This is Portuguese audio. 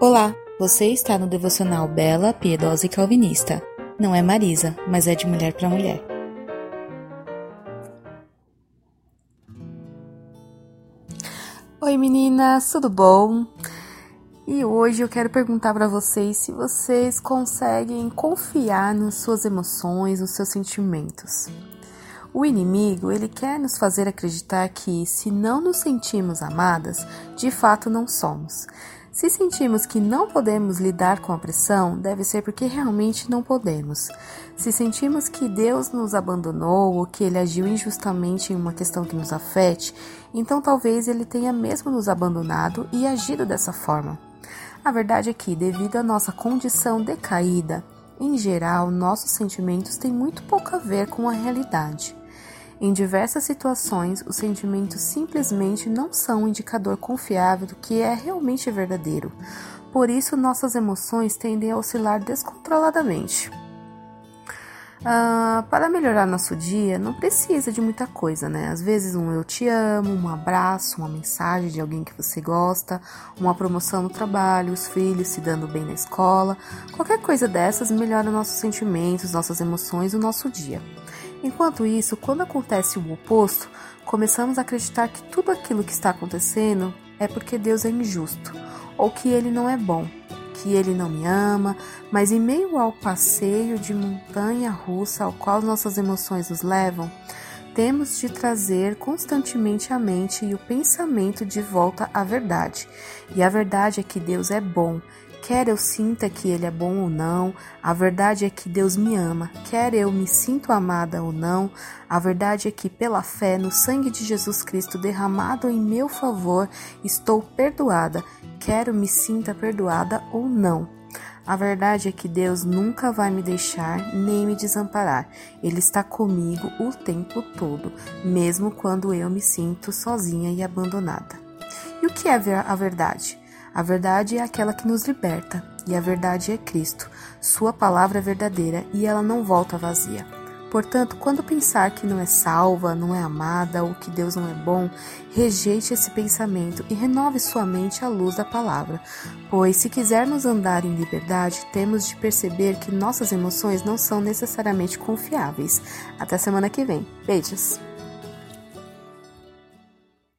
Olá, você está no devocional Bela, Piedosa e Calvinista. Não é Marisa, mas é de mulher para mulher. Oi meninas, tudo bom? E hoje eu quero perguntar para vocês se vocês conseguem confiar nas suas emoções, nos seus sentimentos. O inimigo, ele quer nos fazer acreditar que se não nos sentimos amadas, de fato não somos. Se sentimos que não podemos lidar com a pressão, deve ser porque realmente não podemos. Se sentimos que Deus nos abandonou ou que ele agiu injustamente em uma questão que nos afete, então talvez ele tenha mesmo nos abandonado e agido dessa forma. A verdade é que, devido à nossa condição decaída, em geral, nossos sentimentos têm muito pouco a ver com a realidade. Em diversas situações, os sentimentos simplesmente não são um indicador confiável do que é realmente verdadeiro. Por isso, nossas emoções tendem a oscilar descontroladamente. Ah, para melhorar nosso dia, não precisa de muita coisa, né? Às vezes, um eu te amo, um abraço, uma mensagem de alguém que você gosta, uma promoção no trabalho, os filhos se dando bem na escola. Qualquer coisa dessas melhora nossos sentimentos, nossas emoções, o nosso dia. Enquanto isso, quando acontece o oposto, começamos a acreditar que tudo aquilo que está acontecendo é porque Deus é injusto ou que ele não é bom, que ele não me ama, mas em meio ao passeio de montanha russa ao qual nossas emoções nos levam, temos de trazer constantemente a mente e o pensamento de volta à verdade. E a verdade é que Deus é bom Quer eu sinta que Ele é bom ou não, a verdade é que Deus me ama. Quer eu me sinto amada ou não, a verdade é que, pela fé no sangue de Jesus Cristo derramado em meu favor, estou perdoada. Quero me sinta perdoada ou não. A verdade é que Deus nunca vai me deixar nem me desamparar. Ele está comigo o tempo todo, mesmo quando eu me sinto sozinha e abandonada. E o que é a verdade? A verdade é aquela que nos liberta, e a verdade é Cristo. Sua palavra é verdadeira e ela não volta vazia. Portanto, quando pensar que não é salva, não é amada ou que Deus não é bom, rejeite esse pensamento e renove sua mente à luz da palavra. Pois, se quisermos andar em liberdade, temos de perceber que nossas emoções não são necessariamente confiáveis. Até semana que vem. Beijos!